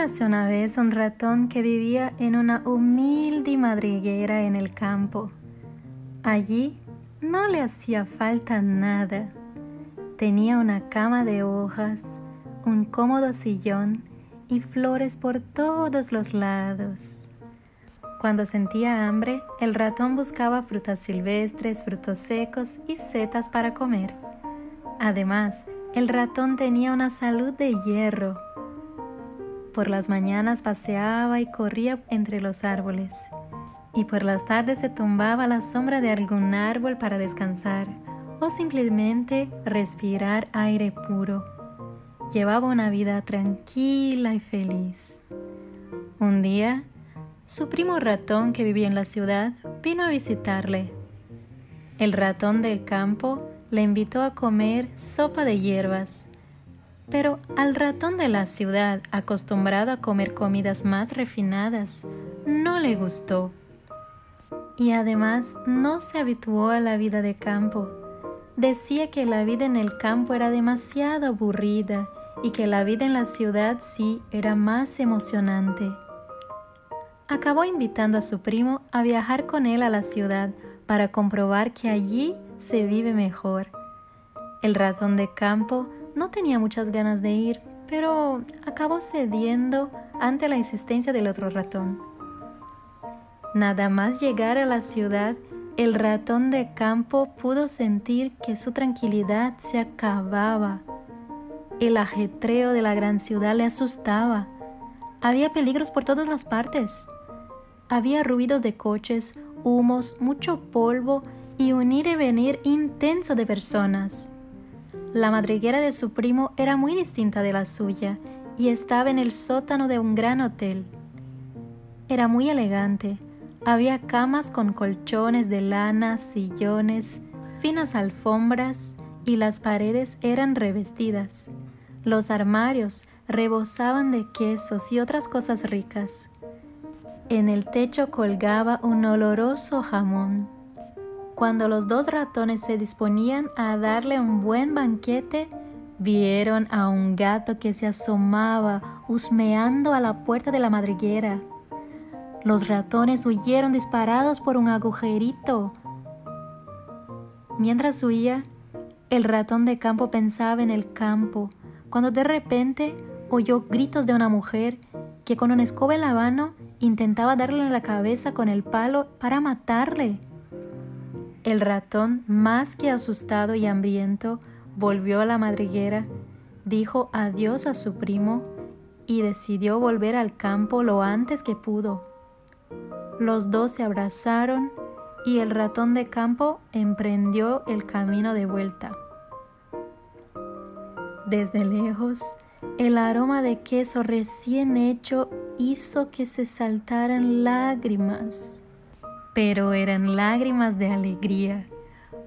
Érase una vez un ratón que vivía en una humilde madriguera en el campo. Allí no le hacía falta nada. Tenía una cama de hojas, un cómodo sillón y flores por todos los lados. Cuando sentía hambre, el ratón buscaba frutas silvestres, frutos secos y setas para comer. Además, el ratón tenía una salud de hierro por las mañanas paseaba y corría entre los árboles, y por las tardes se tumbaba a la sombra de algún árbol para descansar o simplemente respirar aire puro. Llevaba una vida tranquila y feliz. Un día, su primo ratón que vivía en la ciudad vino a visitarle. El ratón del campo le invitó a comer sopa de hierbas pero al ratón de la ciudad, acostumbrado a comer comidas más refinadas, no le gustó. Y además no se habituó a la vida de campo. Decía que la vida en el campo era demasiado aburrida y que la vida en la ciudad sí era más emocionante. Acabó invitando a su primo a viajar con él a la ciudad para comprobar que allí se vive mejor. El ratón de campo no tenía muchas ganas de ir, pero acabó cediendo ante la insistencia del otro ratón. Nada más llegar a la ciudad, el ratón de campo pudo sentir que su tranquilidad se acababa. El ajetreo de la gran ciudad le asustaba. Había peligros por todas las partes. Había ruidos de coches, humos, mucho polvo y un ir y venir intenso de personas. La madriguera de su primo era muy distinta de la suya y estaba en el sótano de un gran hotel. Era muy elegante. Había camas con colchones de lana, sillones, finas alfombras y las paredes eran revestidas. Los armarios rebosaban de quesos y otras cosas ricas. En el techo colgaba un oloroso jamón. Cuando los dos ratones se disponían a darle un buen banquete, vieron a un gato que se asomaba husmeando a la puerta de la madriguera. Los ratones huyeron disparados por un agujerito. Mientras huía, el ratón de campo pensaba en el campo, cuando de repente oyó gritos de una mujer que con una escoba en la mano intentaba darle en la cabeza con el palo para matarle. El ratón, más que asustado y hambriento, volvió a la madriguera, dijo adiós a su primo y decidió volver al campo lo antes que pudo. Los dos se abrazaron y el ratón de campo emprendió el camino de vuelta. Desde lejos, el aroma de queso recién hecho hizo que se saltaran lágrimas pero eran lágrimas de alegría,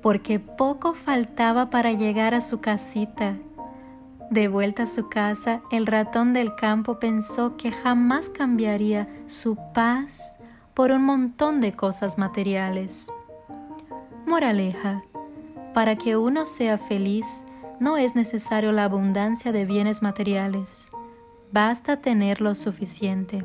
porque poco faltaba para llegar a su casita. De vuelta a su casa, el ratón del campo pensó que jamás cambiaría su paz por un montón de cosas materiales. Moraleja, para que uno sea feliz, no es necesario la abundancia de bienes materiales, basta tener lo suficiente.